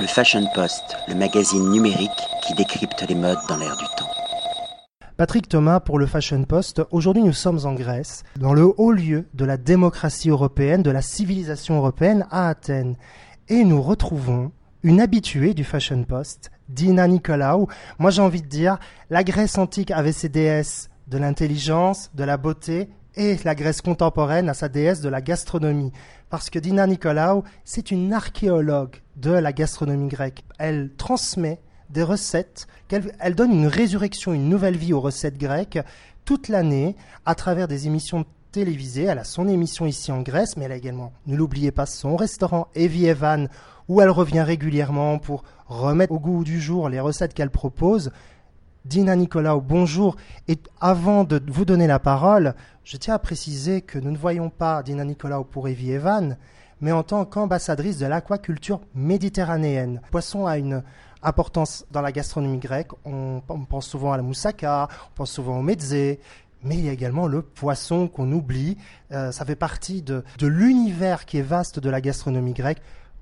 Le Fashion Post, le magazine numérique qui décrypte les modes dans l'air du temps. Patrick Thomas pour le Fashion Post. Aujourd'hui, nous sommes en Grèce, dans le haut lieu de la démocratie européenne, de la civilisation européenne à Athènes. Et nous retrouvons une habituée du Fashion Post, Dina Nicolaou. Moi, j'ai envie de dire, la Grèce antique avait ses déesses de l'intelligence, de la beauté, et la Grèce contemporaine a sa déesse de la gastronomie. Parce que Dina Nicolaou, c'est une archéologue de la gastronomie grecque. Elle transmet des recettes, elle donne une résurrection, une nouvelle vie aux recettes grecques toute l'année à travers des émissions télévisées. Elle a son émission ici en Grèce, mais elle a également, ne l'oubliez pas, son restaurant Evie Evan, où elle revient régulièrement pour remettre au goût du jour les recettes qu'elle propose. Dina Nicolaou, bonjour. Et avant de vous donner la parole, je tiens à préciser que nous ne voyons pas Dina Nicolaou pour Evie Evan, mais en tant qu'ambassadrice de l'aquaculture méditerranéenne. Poisson a une importance dans la gastronomie grecque. On, pense souvent à la moussaka, on pense souvent au mezze, mais il y a également le poisson qu'on oublie. Euh, ça fait partie de l'univers qui est vaste de la gastronomie grecque.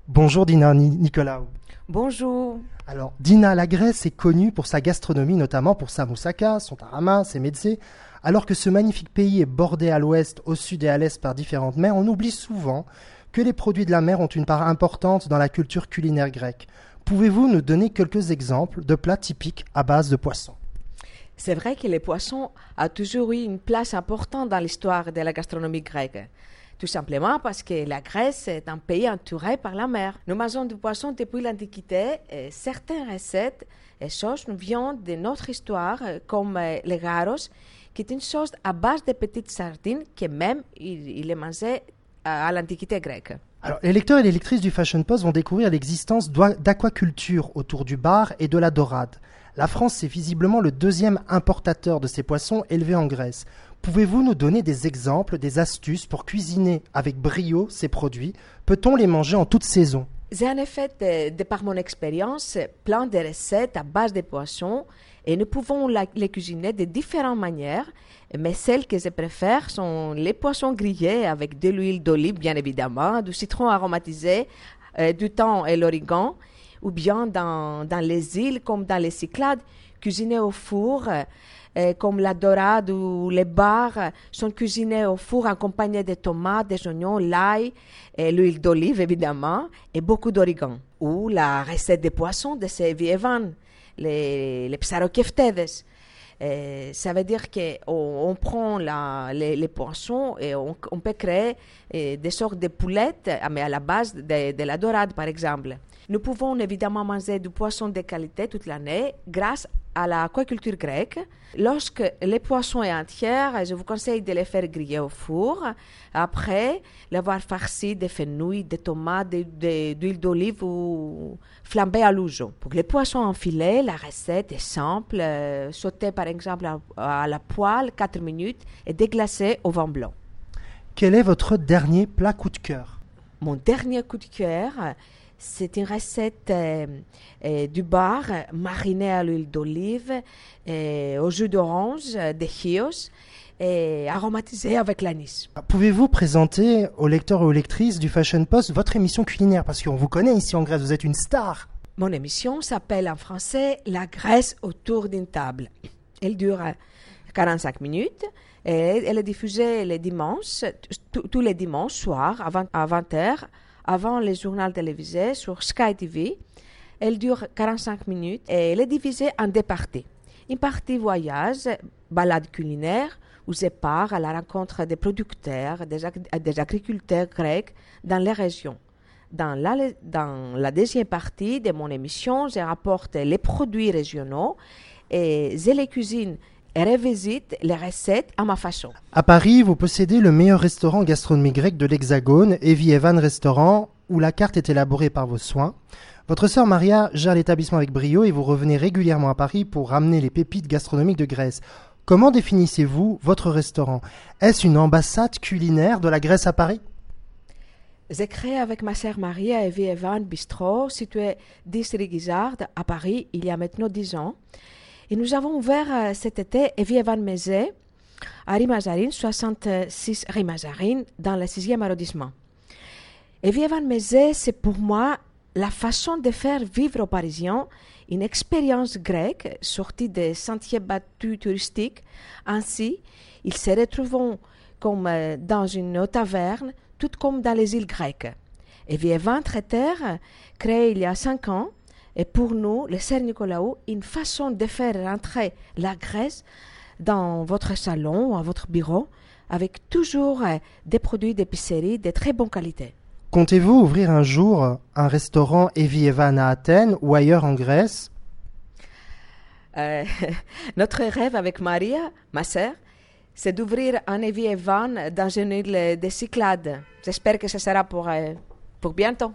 Bonjour Dina Nicolaou. Bonjour. Alors, Dina, la Grèce est connue pour sa gastronomie, notamment pour sa moussaka, son tarama, ses mezze. Alors que ce magnifique pays est bordé à l'ouest, au sud et à l'est par différentes mers, on oublie souvent que les produits de la mer ont une part importante dans la culture culinaire grecque. Pouvez-vous nous donner quelques exemples de plats typiques à base de poissons? C'est vrai que les poissons ont toujours eu une place importante dans l'histoire de la gastronomie grecque. Tout simplement parce que la Grèce est un pays entouré par la mer. Nous mangeons du poisson depuis l'Antiquité et certaines recettes et sauces nous viennent de notre histoire, comme euh, le garos, qui est une sauce à base de petites sardines que même il, il est mangé à, l'Antiquité grecque. Alors, les lecteurs et les lectrices du Fashion Post vont découvrir l'existence d'aquaculture autour du bar et de la dorade. La France est visiblement le deuxième importateur de ces poissons élevés en Grèce. Pouvez-vous nous donner des exemples, des astuces pour cuisiner avec brio ces produits? Peut-on les manger en toute saison? J'ai en effet, de, par mon expérience, plein de recettes à base de poissons et nous pouvons les cuisiner de différentes manières. Mais celles que je préfère sont les poissons grillés avec de l'huile d'olive, bien évidemment, du citron aromatisé, euh, du thon et l'origan ou bien dans, dans, les îles comme dans les Cyclades, cuisinés au four, comme la dorade ou les bars sont cuisinés au four accompagnés de tomates, des oignons, l'ail, l'huile d'olive évidemment, et beaucoup d'origan. Ou la recette des poissons de ces Evan, les, les euh, ça veut dire qu'on on prend les, poissons et on, peut créer euh, des sortes de poulettes, mais à la base de, de la dorade, par exemple. Nous pouvons évidemment manger du poisson de qualité toute l'année grâce à l'aquaculture grecque. Lorsque les poissons sont entiers, je vous conseille de les faire griller au four. Après, l'avoir farci de fenouil, de tomates, d'huile d'olive ou flambé à l'ouzo. Pour les poissons en filet, la recette est simple. Euh, sauter par exemple à, la poêle 4 minutes et déglacer au vin blanc. Quel est votre dernier plat coup de cœur? Mon dernier coup de cœur, c'est une recette euh, euh, du bar marinée à l'huile d'olive, euh, au jus d'orange, de chios et aromatisé avec l'anis. Pouvez-vous présenter aux lecteurs et aux lectrices du Fashion Post votre émission culinaire? Parce qu'on vous connaît ici en Grèce, vous êtes une star. Mon émission s'appelle en français La Grèce autour d'une table. Elle dure 45 minutes. Et elle est diffusée les dimanches, tous les dimanches soirs à 20h avant le journal télévisé sur Sky TV. Elle dure 45 minutes et elle est divisée en deux parties. Une partie voyage, balade culinaire, où je pars à la rencontre des producteurs, des, agriculteurs grecs dans les régions. Dans la, dans la, deuxième partie de mon émission, je rapporte les produits régionaux et je les cuisine revisite les recettes à ma façon. À Paris, vous possédez le meilleur restaurant gastronomique grec de l'Hexagone, Evie Evan Restaurant, où la carte est élaborée par vos soins. Votre sœur Maria gère l'établissement avec brio et vous revenez régulièrement à Paris pour ramener les pépites gastronomiques de Grèce. Comment définissez-vous votre restaurant? Est-ce une ambassade culinaire de la Grèce à Paris? J'ai créé avec ma sœur Maria Evie Evan Bistro, situé 10 rue à Paris, il y a maintenant 10 ans. Et nous avons ouvert euh, cet été Evie Evan Mézé à Rimazarine, 66 Rimazarine, dans le 6e arrondissement. Evie Evan Mézé, c'est pour moi la façon de faire vivre aux Parisiens une expérience grecque sortie des sentiers battus touristiques. Ainsi, ils se retrouvent comme euh, dans une taverne, tout comme dans les îles grecques. Et Vievan Traiteur, créé il y a cinq ans, est pour nous, le Sœur Nicolaou, une façon de faire rentrer la Grèce dans votre salon ou à votre bureau avec toujours euh, des produits d'épicerie de très bonne qualité. Comptez-vous ouvrir un jour un restaurant Evi Evan à Athènes ou ailleurs en Grèce? Euh, notre rêve avec Maria, ma sœur, c'est d'ouvrir un Evi Evan dans une île de Cyclades. J'espère que ce sera pour, euh, pour bientôt.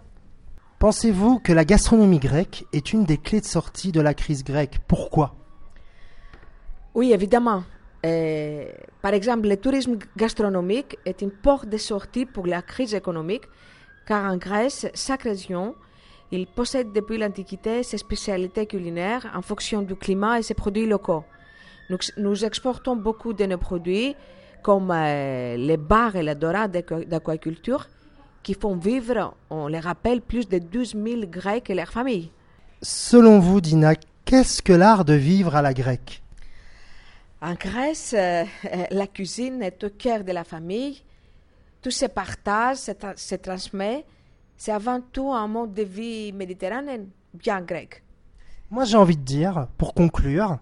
Pensez-vous que la gastronomie grecque est une des clés de sortie de la crise grecque? Pourquoi? Oui, évidemment. Euh, par exemple, le tourisme gastronomique est une porte de sortie pour la crise économique, car en Grèce, chaque région, il possède depuis l'Antiquité ses spécialités culinaires en fonction du climat et ses produits locaux. Nous, exportons beaucoup de nos produits, comme euh, les bars et la dorade d'aquaculture, qui font vivre, on les rappelle, plus de 12 000 Grecs et leurs familles. Selon vous, Dina, qu'est-ce que l'art de vivre à la grecque? En Grèce, euh, la cuisine est au cœur de la famille. Tout se partage, se, tra- se transmet. C'est avant tout un mode de vie méditerranéen, bien grec. Moi, j'ai envie de dire, pour conclure,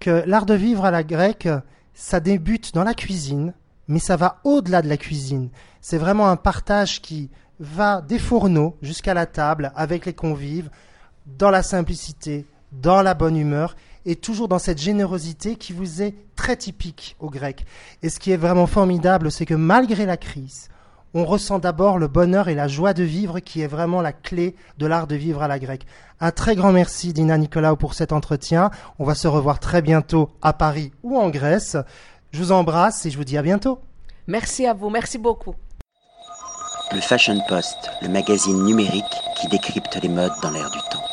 que l'art de vivre à la grecque, ça débute dans la cuisine, mais ça va au-delà de la cuisine. C'est vraiment un partage qui va des fourneaux jusqu'à la table avec les convives, dans la simplicité, dans la bonne humeur, et toujours dans cette générosité qui vous est très typique aux Grecs. Et ce qui est vraiment formidable, c'est que malgré la crise, on ressent d'abord le bonheur et la joie de vivre qui est vraiment la clé de l'art de vivre à la grecque. Un très grand merci Dina Nicolas pour cet entretien. On va se revoir très bientôt à Paris ou en Grèce. Je vous embrasse et je vous dis à bientôt. Merci à vous, merci beaucoup. Le Fashion Post, le magazine numérique qui décrypte les modes dans l'air du temps.